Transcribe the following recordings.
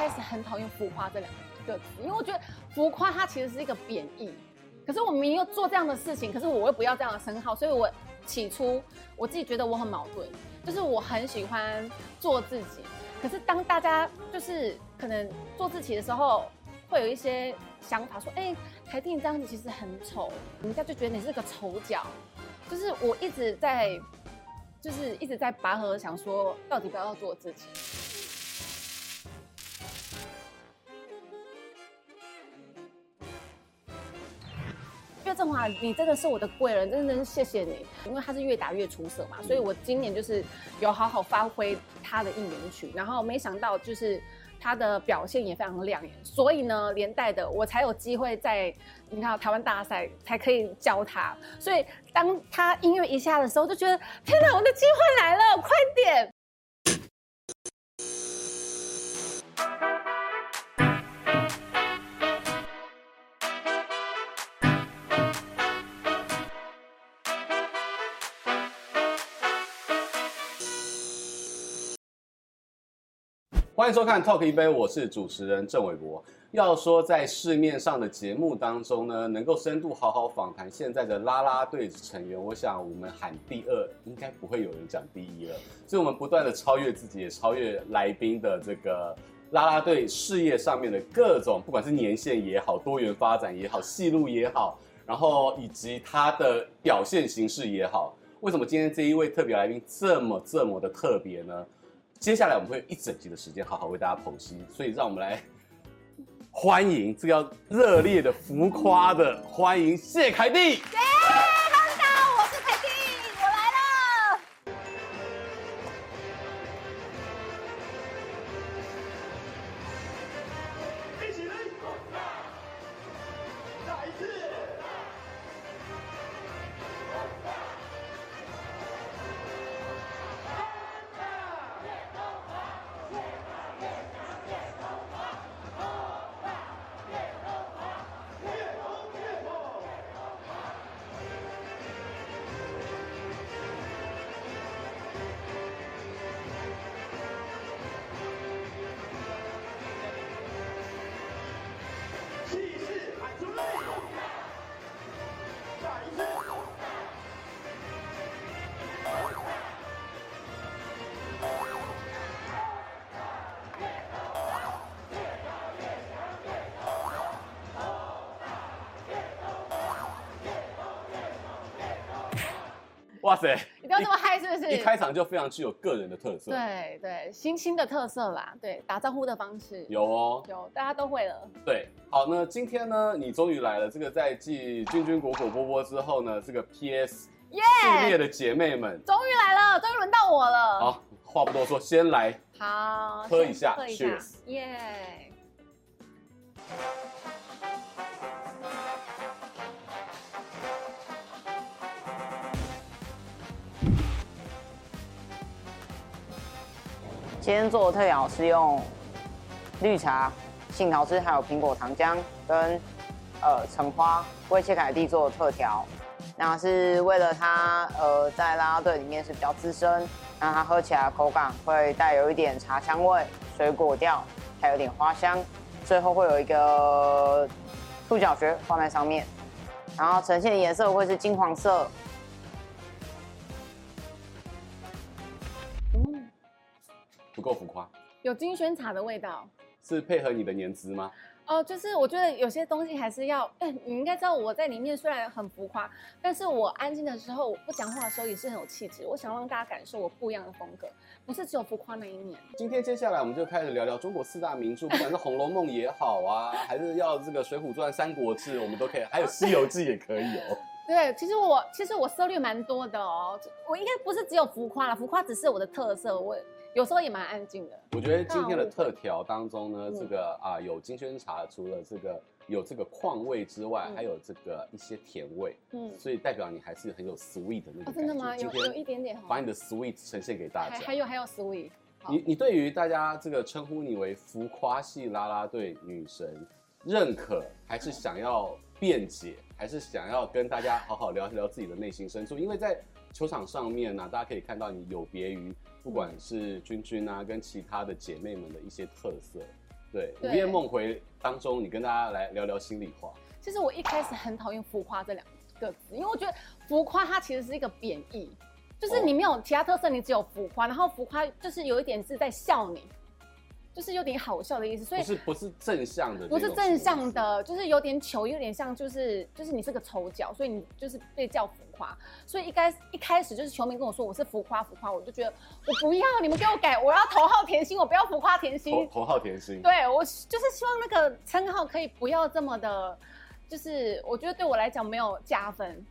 开始很讨厌浮夸这两个字，因为我觉得浮夸它其实是一个贬义。可是我明明又做这样的事情，可是我又不要这样的称号，所以我起初我自己觉得我很矛盾，就是我很喜欢做自己，可是当大家就是可能做自己的时候，会有一些想法说，哎，凯蒂你这样子其实很丑，人家就觉得你是个丑角，就是我一直在，就是一直在拔河，想说到底不要做自己。振华，你真的是我的贵人，真的是谢谢你，因为他是越打越出色嘛，所以我今年就是有好好发挥他的应援曲，然后没想到就是他的表现也非常亮眼，所以呢，连带的我才有机会在你看台湾大赛才可以教他，所以当他音乐一下的时候，就觉得天哪，我的机会来了，快点！欢迎收看《Talk 一杯》，我是主持人郑伟博。要说在市面上的节目当中呢，能够深度好好访谈现在的啦啦队成员，我想我们喊第二，应该不会有人讲第一了。所以，我们不断的超越自己，也超越来宾的这个啦啦队事业上面的各种，不管是年限也好，多元发展也好，戏路也好，然后以及他的表现形式也好。为什么今天这一位特别来宾这么这么的特别呢？接下来我们会有一整集的时间好好为大家剖析，所以让我们来 欢迎这个要热烈的、浮夸的欢迎谢凯蒂。哇塞！你不要这么嗨，是不是？一开场就非常具有个人的特色。对对，新兴的特色啦。对，打招呼的方式有哦，有，大家都会了。对，好，那今天呢，你终于来了。这个在继君君、果果、波波之后呢，这个 PS 系列的姐妹们终于来了，终于轮到我了。好，话不多说，先来好喝一下，喝一下，Cheers，耶。今天做的特调是用绿茶、杏桃汁，还有苹果糖浆跟呃橙花为切凯蒂做的特调。那是为了它呃在拉拉队里面是比较资深，那它喝起来口感会带有一点茶香味、水果调，还有点花香。最后会有一个触角蕨放在上面，然后呈现的颜色会是金黄色。不够浮夸，有金萱茶的味道，是配合你的年资吗？哦、呃，就是我觉得有些东西还是要，哎，你应该知道我在里面虽然很浮夸，但是我安静的时候，我不讲话的时候也是很有气质。我想让大家感受我不一样的风格，不是只有浮夸那一面。今天接下来我们就开始聊聊中国四大名著，不管是《红楼梦》也好啊，还是要这个《水浒传》《三国志》，我们都可以，还有《西游记》也可以哦。对，其实我其实我涉猎蛮多的哦，我应该不是只有浮夸了，浮夸只是我的特色，我。有时候也蛮安静的。我觉得今天的特调当中呢，这个啊有金萱茶，除了这个有这个矿味之外，嗯、还有这个一些甜味，嗯，所以代表你还是很有 sweet 的那种、哦。真的吗？有有一点点。把你的 sweet 呈现给大家。还，还有还有 sweet。你你对于大家这个称呼你为浮夸系啦啦队女神，认可还是想要辩解，还是想要跟大家好好聊一聊自己的内心深处？因为在球场上面呢、啊，大家可以看到你有别于。不管是君君啊，跟其他的姐妹们的一些特色，对，对午夜梦回当中，你跟大家来聊聊心里话。其实我一开始很讨厌浮夸这两个字，因为我觉得浮夸它其实是一个贬义，就是你没有其他特色，你只有浮夸，然后浮夸就是有一点是在笑你。就是有点好笑的意思，所以不是不是正向的，不是正向的，就是有点糗，有点像就是就是你是个丑角，所以你就是被叫浮夸。所以一开一开始就是球迷跟我说我是浮夸浮夸，我就觉得我不要，你们给我改，我要头号甜心，我不要浮夸甜心。头号甜心，对，我就是希望那个称号可以不要这么的，就是我觉得对我来讲没有加分。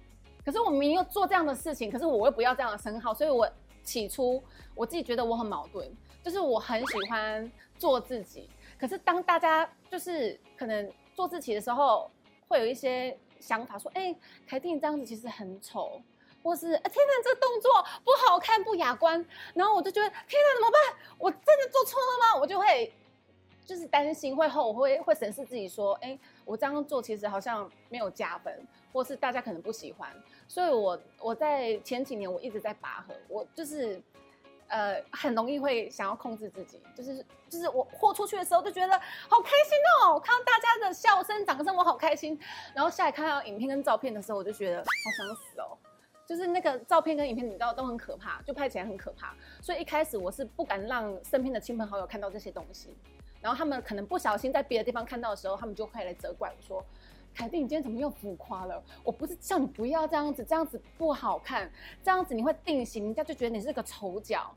可是我明明又做这样的事情，可是我又不要这样的称号，所以我起初我自己觉得我很矛盾，就是我很喜欢。做自己，可是当大家就是可能做自己的时候，会有一些想法说：“哎、凯蒂你这样子其实很丑，或是、天哪，这动作不好看不雅观。”然后我就觉得：“天哪，怎么办？我真的做错了吗？”我就会就是担心，会后悔，会审视自己说：“哎、我这样做其实好像没有加分，或是大家可能不喜欢。”所以我我在前几年我一直在拔河，我就是。呃，很容易会想要控制自己，就是就是我豁出去的时候就觉得好开心哦，我看到大家的笑声、掌声，我好开心。然后下来看到影片跟照片的时候，我就觉得好想死哦，就是那个照片跟影片，你知道都很可怕，就拍起来很可怕。所以一开始我是不敢让身边的亲朋好友看到这些东西，然后他们可能不小心在别的地方看到的时候，他们就会来责怪我说。凯蒂，你今天怎么又浮夸了？我不是叫你不要这样子，这样子不好看，这样子你会定型，人家就觉得你是个丑角。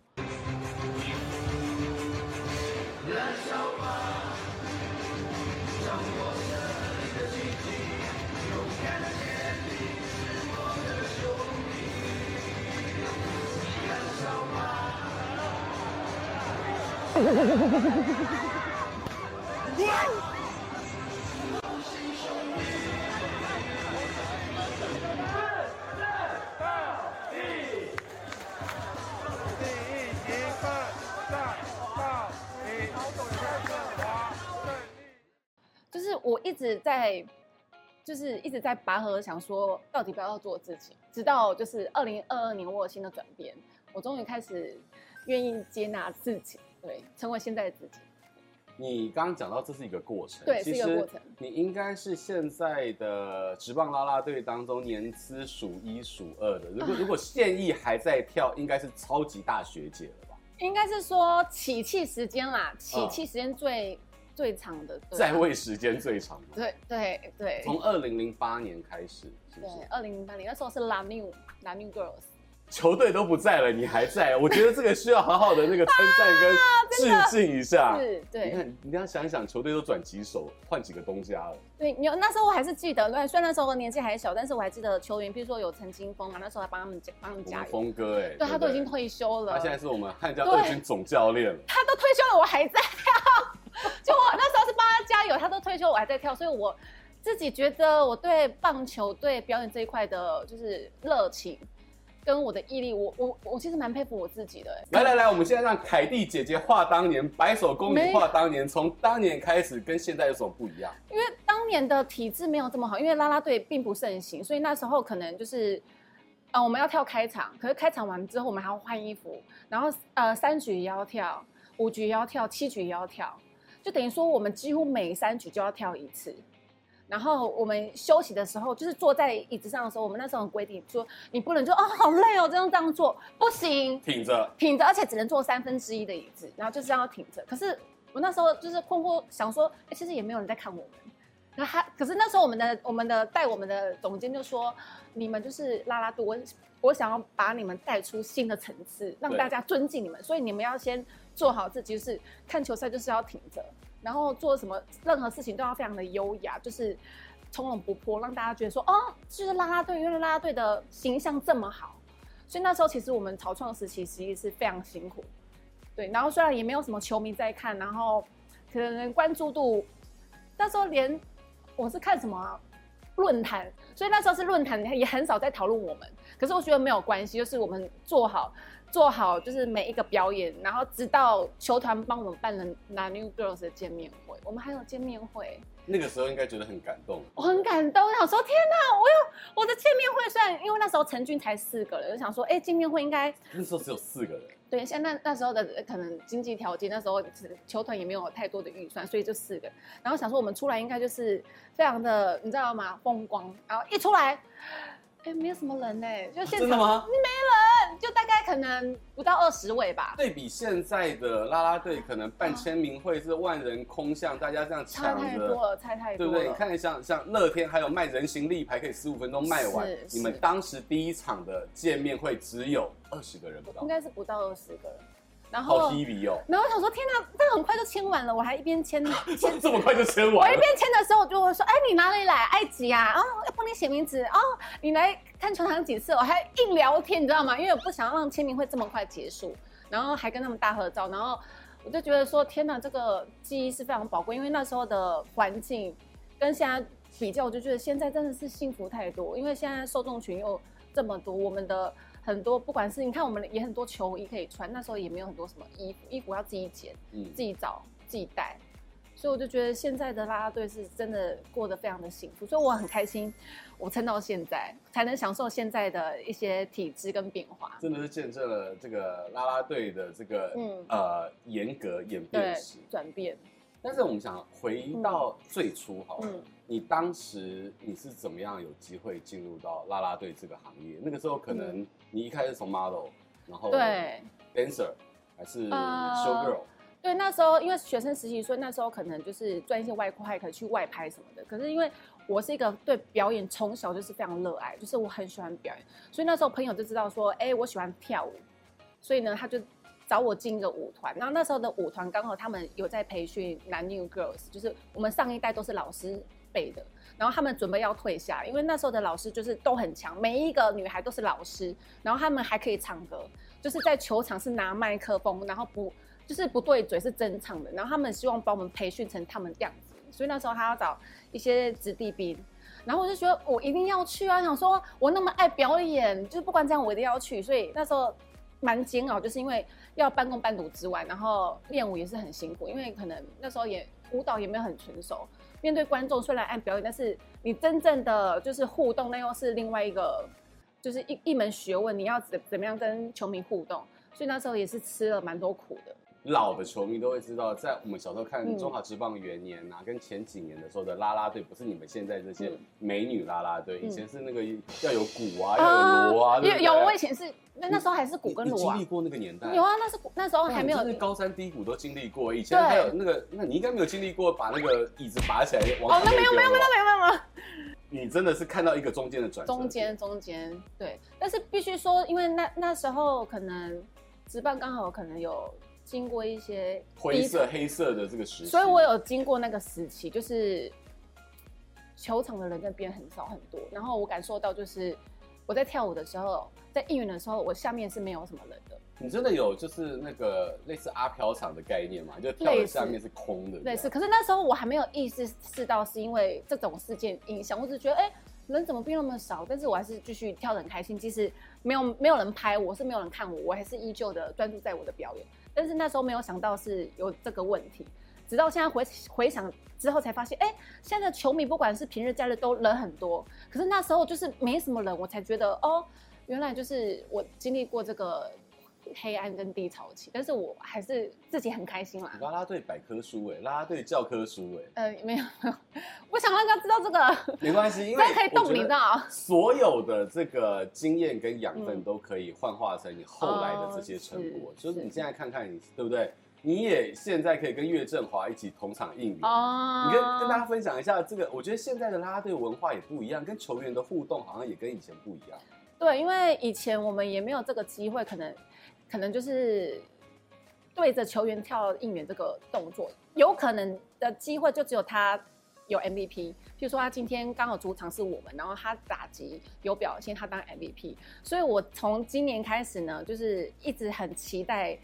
我 一直在，就是一直在拔河，想说到底不要做自己，直到就是二零二二年我有新的转变，我终于开始愿意接纳自己，对，成为现在的自己。你刚刚讲到这是一个过程，对，是一个过程。你应该是现在的职棒啦啦队当中年资数一数二的，如果如果现役还在跳，应该是超级大学姐了吧？应该是说起气时间啦，起气时间最。嗯最长的在位时间最长的，对对对，从二零零八年开始，是不是？对，二零零八年那时候是 La New La New Girls，球队都不在了，你还在，我觉得这个需要好好的那个称赞跟 致敬一下。是，对，你看，你要想一想，球队都转几手，换几个东家了。对，有那时候我还是记得，对，虽然那时候我年纪还小，但是我还记得球员，比如说有陈金峰嘛，那时候还帮他们帮他们加油。峰哥，哎，对他都已经退休了，他现在是我们悍将二军总教练了。他都退休了，我还在跳。就我那时候是帮他加油，他都退休，我还在跳，所以我自己觉得我对棒球、对表演这一块的，就是热情跟我的毅力，我我我其实蛮佩服我自己的。来来来，我们现在让凯蒂姐姐画当年，白手恭尼话当年，从当年开始跟现在有什么不一样？因为当年的体质没有这么好，因为啦啦队并不盛行，所以那时候可能就是呃我们要跳开场，可是开场完之后我们还要换衣服，然后呃三局也要跳，五局也要跳，七局也要跳。就等于说，我们几乎每三局就要跳一次，然后我们休息的时候，就是坐在椅子上的时候，我们那时候很规定说，你不能就哦好累哦这样这样做不行，挺着挺着，而且只能坐三分之一的椅子，然后就这样挺着。可是我那时候就是困惑，想说，哎，其实也没有人在看我们。那他，可是那时候我们的我们的带我们的总监就说，你们就是拉拉队，我我想要把你们带出新的层次，让大家尊敬你们，所以你们要先。做好自己，就是看球赛就是要挺着，然后做什么任何事情都要非常的优雅，就是从容不迫，让大家觉得说哦，就是啦啦队，因为啦啦队的形象这么好，所以那时候其实我们草创时期其实是非常辛苦，对，然后虽然也没有什么球迷在看，然后可能关注度那时候连我是看什么，论坛，所以那时候是论坛也很少在讨论我们，可是我觉得没有关系，就是我们做好。做好就是每一个表演，然后直到球团帮我们办了 La New Girls 的见面会，我们还有见面会，那个时候应该觉得很感动。我很感动，我想说天哪，我有我的见面会，虽然因为那时候陈军才四个人，我想说，哎，见面会应该那时候只有四个人。对，像那那时候的可能经济条件，那时候球团也没有太多的预算，所以就四个。然后想说我们出来应该就是非常的，你知道吗？风光。然后一出来。哎，没有什么人呢，就现场、啊、真的吗？没人，就大概可能不到二十位吧。对比现在的啦啦队，可能办签名会是万人空巷，啊、大家这样抢差太多了，差太多了，对不对？你看像像乐天，还有卖人形立牌，可以十五分钟卖完。你们当时第一场的见面会只有二十个人不到，应该是不到二十个人。然后，好 TV 哦。然后我想说，天哪，这很快就签完了，我还一边签 签，这么快就签完了。我一边签的时候，我就会说，哎，你哪里来？埃及啊？哦，要帮你写名字哦。你来看球场几次？我还硬聊天，你知道吗？因为我不想让签名会这么快结束，然后还跟他们大合照。然后我就觉得说，天哪，这个记忆是非常宝贵，因为那时候的环境跟现在比较，我就觉得现在真的是幸福太多，因为现在受众群又这么多，我们的。很多，不管是你看，我们也很多球衣可以穿。那时候也没有很多什么衣服，衣服要自己剪，嗯，自己找，自己带。所以我就觉得现在的啦啦队是真的过得非常的幸福，所以我很开心，我撑到现在才能享受现在的一些体质跟变化。真的是见证了这个啦啦队的这个、嗯、呃严格演变史转变。但是我们想回到最初好了，嗯，你当时你是怎么样有机会进入到啦啦队这个行业？那个时候可能你一开始从 model，然后对 dancer 还是 show girl？、呃、对，那时候因为学生实习，所以那时候可能就是赚一些外快，可以去外拍什么的。可是因为我是一个对表演从小就是非常热爱，就是我很喜欢表演，所以那时候朋友就知道说，哎，我喜欢跳舞，所以呢，他就。找我进一个舞团，然后那时候的舞团刚好他们有在培训男 New Girls，就是我们上一代都是老师辈的，然后他们准备要退下，因为那时候的老师就是都很强，每一个女孩都是老师，然后他们还可以唱歌，就是在球场是拿麦克风，然后不就是不对嘴是真唱的，然后他们希望把我们培训成他们这样子，所以那时候他要找一些子弟兵，然后我就觉得我一定要去啊，想说我那么爱表演，就是不管怎样我一定要去，所以那时候。蛮煎熬，就是因为要半工半读之外，然后练舞也是很辛苦，因为可能那时候也舞蹈也没有很纯熟。面对观众虽然按表演，但是你真正的就是互动，那又是另外一个，就是一一门学问。你要怎怎么样跟球迷互动？所以那时候也是吃了蛮多苦的。老的球迷都会知道，在我们小时候看中华职棒元年呐、啊，嗯、跟前几年的时候的啦啦队，不是你们现在这些美女啦啦队，嗯、以前是那个要有鼓啊，要有锣啊。有有，我以前是那那时候还是鼓跟锣啊。经历过那个年代。有啊，那是那时候还没有。是高山低谷都经历过，以前还有那个，那你应该没有经历过把那个椅子拔起来往。哦，那没有没有没有没有没有。你真的是看到一个中间的转折。中间中间对，但是必须说，因为那那时候可能职棒刚好可能有。经过一些灰色、黑色的这个时期，所以我有经过那个时期，就是球场的人在变很少很多，然后我感受到就是我在跳舞的时候，在应援的时候，我下面是没有什么人的。你真的有就是那个类似阿飘场的概念吗？就跳的下面是空的。类似，可是那时候我还没有意识识到是因为这种事件影响，我只觉得哎。欸人怎么变那么少？但是我还是继续跳得很开心。即使没有没有人拍我，是没有人看我，我还是依旧的专注在我的表演。但是那时候没有想到是有这个问题，直到现在回回想之后才发现，哎、现在的球迷不管是平日假日都人很多，可是那时候就是没什么人，我才觉得哦，原来就是我经历过这个。黑暗跟低潮期，但是我还是自己很开心啦。啦啦队百科书哎，啦啦队教科书哎。呃，没有没有，我想让大家知道这个。没关系，因为 可以动你知道。所有的这个经验跟养分都可以幻化成你后来的这些成果。就是你现在看看你，对不对？你也现在可以跟岳振华一起同场应援。哦。你跟跟大家分享一下这个，我觉得现在的啦啦队文化也不一样，跟球员的互动好像也跟以前不一样。对，因为以前我们也没有这个机会，可能。可能就是对着球员跳应援这个动作，有可能的机会就只有他有 MVP。譬如说他今天刚好主场是我们，然后他打击有表现，他当 MVP。所以我从今年开始呢，就是一直很期待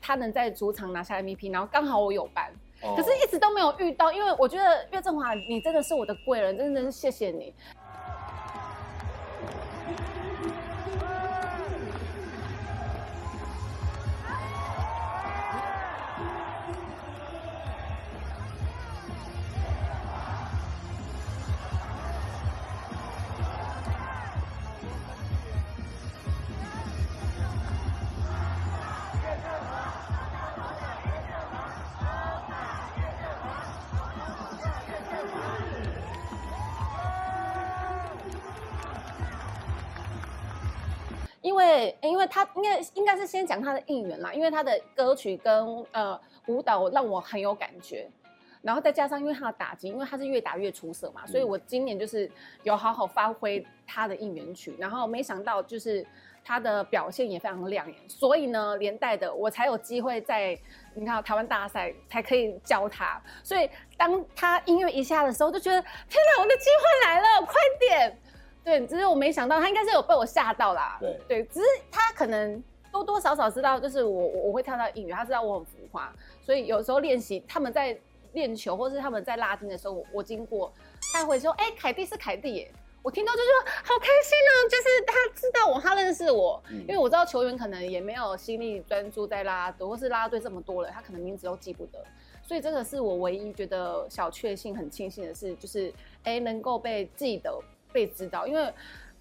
他能在主场拿下 MVP。然后刚好我有办，可是一直都没有遇到，因为我觉得岳振华，你真的是我的贵人，真的是谢谢你。因为因为他应该应该是先讲他的应援啦，因为他的歌曲跟呃舞蹈让我很有感觉，然后再加上因为他的打击，因为他是越打越出色嘛，所以我今年就是有好好发挥他的应援曲，然后没想到就是他的表现也非常亮眼，所以呢连带的我才有机会在你看台湾大赛才可以教他，所以当他音乐一下的时候，就觉得天哪，我的机会来了，快点！对，只是我没想到，他应该是有被我吓到啦。对对，只是他可能多多少少知道，就是我我我会跳到英语，他知道我很浮夸，所以有时候练习，他们在练球或是他们在拉筋的时候，我，我经过，他会说：“哎、欸，凯蒂是凯蒂耶。”我听到就说好开心哦，就是他知道我，他认识我，嗯、因为我知道球员可能也没有心力专注在拉拉队，或是拉拉队这么多了，他可能名字都记不得，所以这个是我唯一觉得小确幸、很庆幸的事，就是哎、欸，能够被记得。被知道，因为，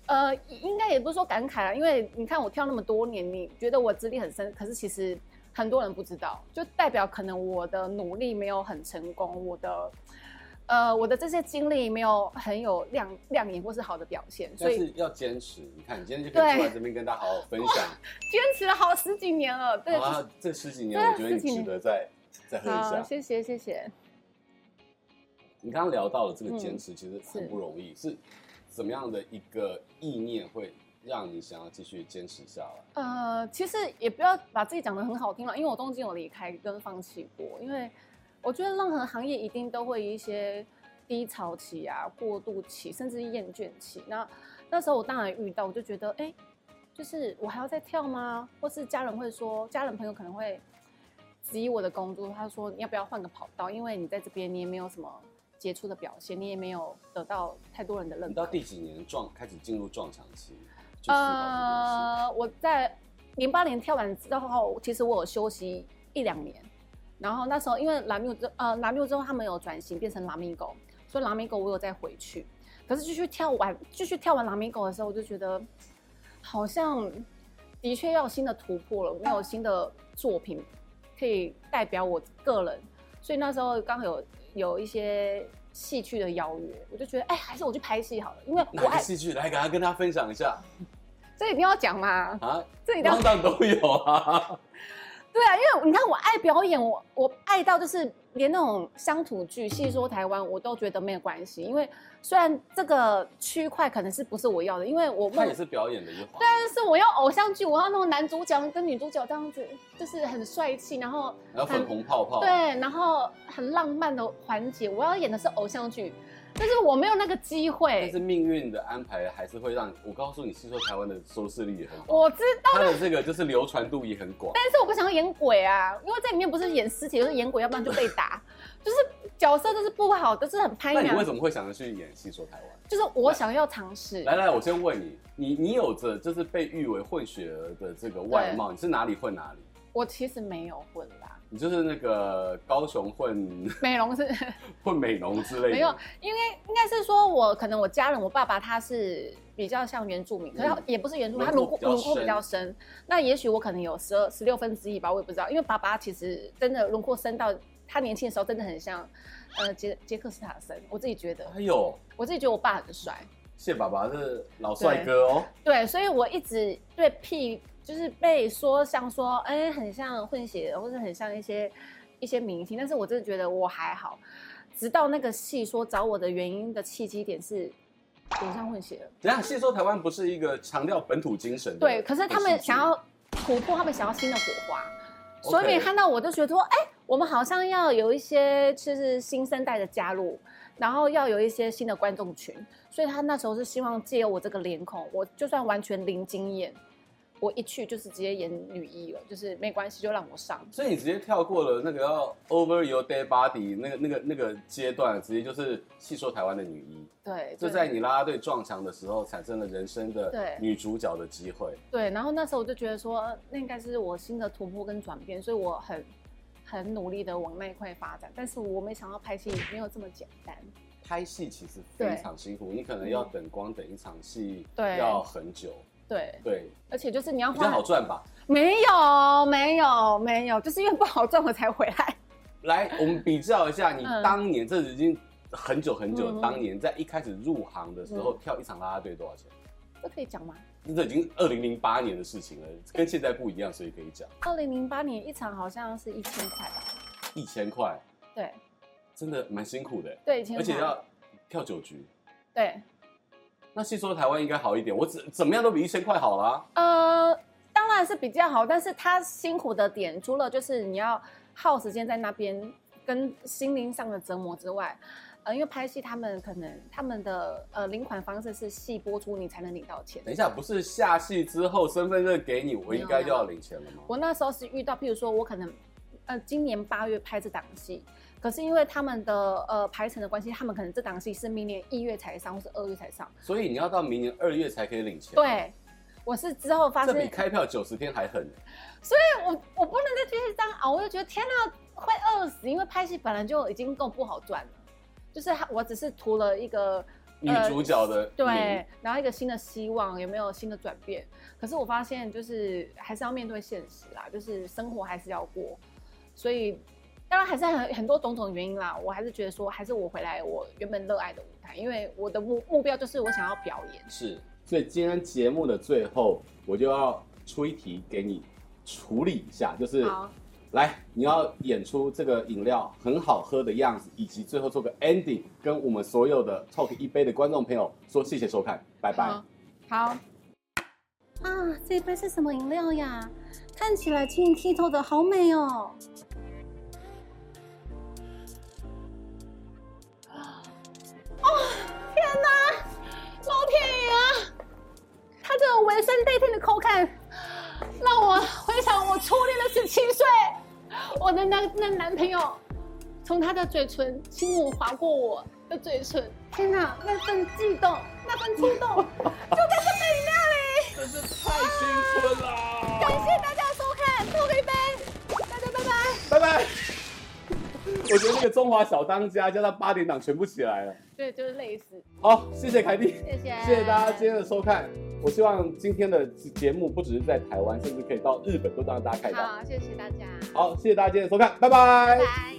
呃，应该也不是说感慨啊，因为你看我跳那么多年，你觉得我资历很深，可是其实很多人不知道，就代表可能我的努力没有很成功，我的，呃，我的这些经历没有很有亮亮眼或是好的表现，所以要坚持。你看，你今天就可以坐在这边跟大家好好分享，坚持了好十几年了，对，啊，这十几年我觉得你值得再再喝一下，谢谢谢谢。你刚刚聊到了这个坚持，其实很不容易，是。怎么样的一个意念会让你想要继续坚持下来？呃，其实也不要把自己讲得很好听了，因为我中间有离开跟放弃过。因为我觉得任何行业一定都会一些低潮期啊、过渡期，甚至厌倦期。那那时候我当然遇到，我就觉得，哎，就是我还要再跳吗？或是家人会说，家人朋友可能会质疑我的工作，他说你要不要换个跑道？因为你在这边你也没有什么。杰出的表现，你也没有得到太多人的认可。你到第几年撞开始进入撞墙期？呃，我在零八年跳完之后，其实我有休息一两年。然后那时候因为拉米之呃拉米之后，他们有转型变成拉米狗，所以拉米狗我有再回去。可是继续跳完，继续跳完拉米狗的时候，我就觉得好像的确要有新的突破了，没有新的作品可以代表我个人。所以那时候刚好有。有一些戏剧的邀约，我就觉得，哎、欸，还是我去拍戏好了，因为我爱戏剧，来给他跟他分享一下。这一定要讲吗？啊，这一定要当都有啊。对啊，因为你看我爱表演，我我爱到就是连那种乡土剧，戏说台湾，我都觉得没有关系。因为虽然这个区块可能是不是我要的，因为我他也是表演的一环。但是我要偶像剧，我要那种男主角跟女主角这样子，就是很帅气，然后然后粉红泡泡，对，然后很浪漫的环节，我要演的是偶像剧。但是我没有那个机会。但是命运的安排还是会让我告诉你，戏说台湾的收视率也很好。我知道。他的这个就是流传度也很广。但是我不想要演鬼啊，因为在里面不是演尸体，就是演鬼，要不然就被打，就是角色就是不好，都是很拍。那你为什么会想要去演戏说台湾？就是我想要尝试。来来，我先问你，你你有着就是被誉为混血儿的这个外貌，你是哪里混哪里？我其实没有混啦。你就是那个高雄混美容是 混美容之类的，没有，因为应该是说我可能我家人，我爸爸他是比较像原住民，可是他也不是原住民，他轮廓轮廓比较深。那也许我可能有十二十六分之一吧，我也不知道。因为爸爸其实真的轮廓深到他年轻的时候真的很像，呃杰杰克斯塔森，我自己觉得。哎呦，我自己觉得我爸很帅。谢爸爸是老帅哥哦。对，所以我一直对 P。就是被说像说，哎、欸，很像混血，或者很像一些一些明星，但是我真的觉得我还好。直到那个戏说找我的原因的契机点是，很像混血了。等下，戏说台湾不是一个强调本土精神的？对，可是他们想要突破，他们想要新的火花，所以每看到我就觉得说，哎、欸，我们好像要有一些就是新生代的加入，然后要有一些新的观众群，所以他那时候是希望借由我这个脸孔，我就算完全零经验。我一去就是直接演女一了，就是没关系，就让我上。所以你直接跳过了那个要 over your dead body 那个那个那个阶段，直接就是戏说台湾的女一。对，就在你啦啦队撞墙的时候，产生了人生的女主角的机会。对，对，然后那时候我就觉得说，那应该是我新的突破跟转变，所以我很很努力的往那一块发展。但是我没想到拍戏没有这么简单。拍戏其实非常辛苦，你可能要等光等一场戏，对，要很久。对对，而且就是你要比较好赚吧？没有没有没有，就是因为不好赚我才回来。来，我们比较一下，你当年、嗯、这已经很久很久，当年在一开始入行的时候、嗯、跳一场啦啦队多少钱？这可以讲吗？这已经二零零八年的事情了，跟现在不一样，所以可以讲。二零零八年一场好像是一千块吧？一千块，对，真的蛮辛苦的。对，一千块，而且要跳九局。对，那戏说台湾应该好一点，我怎怎么样都比一千块好啦。呃，当然是比较好，但是他辛苦的点，除了就是你要耗时间在那边，跟心灵上的折磨之外。呃，因为拍戏，他们可能他们的呃领款方式是戏播出你才能领到钱。等一下，不是下戏之后身份证给你，我应该就要领钱了吗？我那时候是遇到，譬如说我可能呃今年八月拍这档戏，可是因为他们的呃排程的关系，他们可能这档戏是明年一月才上，或是二月才上。所以你要到明年二月才可以领钱。对，我是之后发现这比开票九十天还狠。所以我我不能再继续这样熬，我就觉得天哪，会饿死，因为拍戏本来就已经够不好赚了。就是我只是图了一个女主角的、呃、对，然后一个新的希望，有没有新的转变？可是我发现，就是还是要面对现实啦，就是生活还是要过，所以当然还是很很多种种原因啦。我还是觉得说，还是我回来我原本热爱的舞台，因为我的目目标就是我想要表演。是，所以今天节目的最后，我就要出一题给你处理一下，就是。来，你要演出这个饮料很好喝的样子，以及最后做个 ending，跟我们所有的 Talk 一杯的观众朋友说谢谢收看，拜拜。好，好啊，这一杯是什么饮料呀？看起来晶莹剔透的，好美哦。哦，它这种微酸带甜的口感，让我回想我初恋的十七岁。我的那那男朋友，从他的嘴唇轻吻划过我的嘴唇，天哪，那份悸动，那份触动，就在这杯饮料里，真是太青春了。啊！感谢大家收看，喝一杯，大家拜拜，拜拜。我觉得那个中华小当家加上八点档全部起来了，对，就是类似。好，谢谢凯蒂，谢谢，谢谢大家今天的收看。我希望今天的节目不只是在台湾，甚至可以到日本都让大家看到。好，谢谢大家。好，谢谢大家今天的收看，拜拜。拜拜。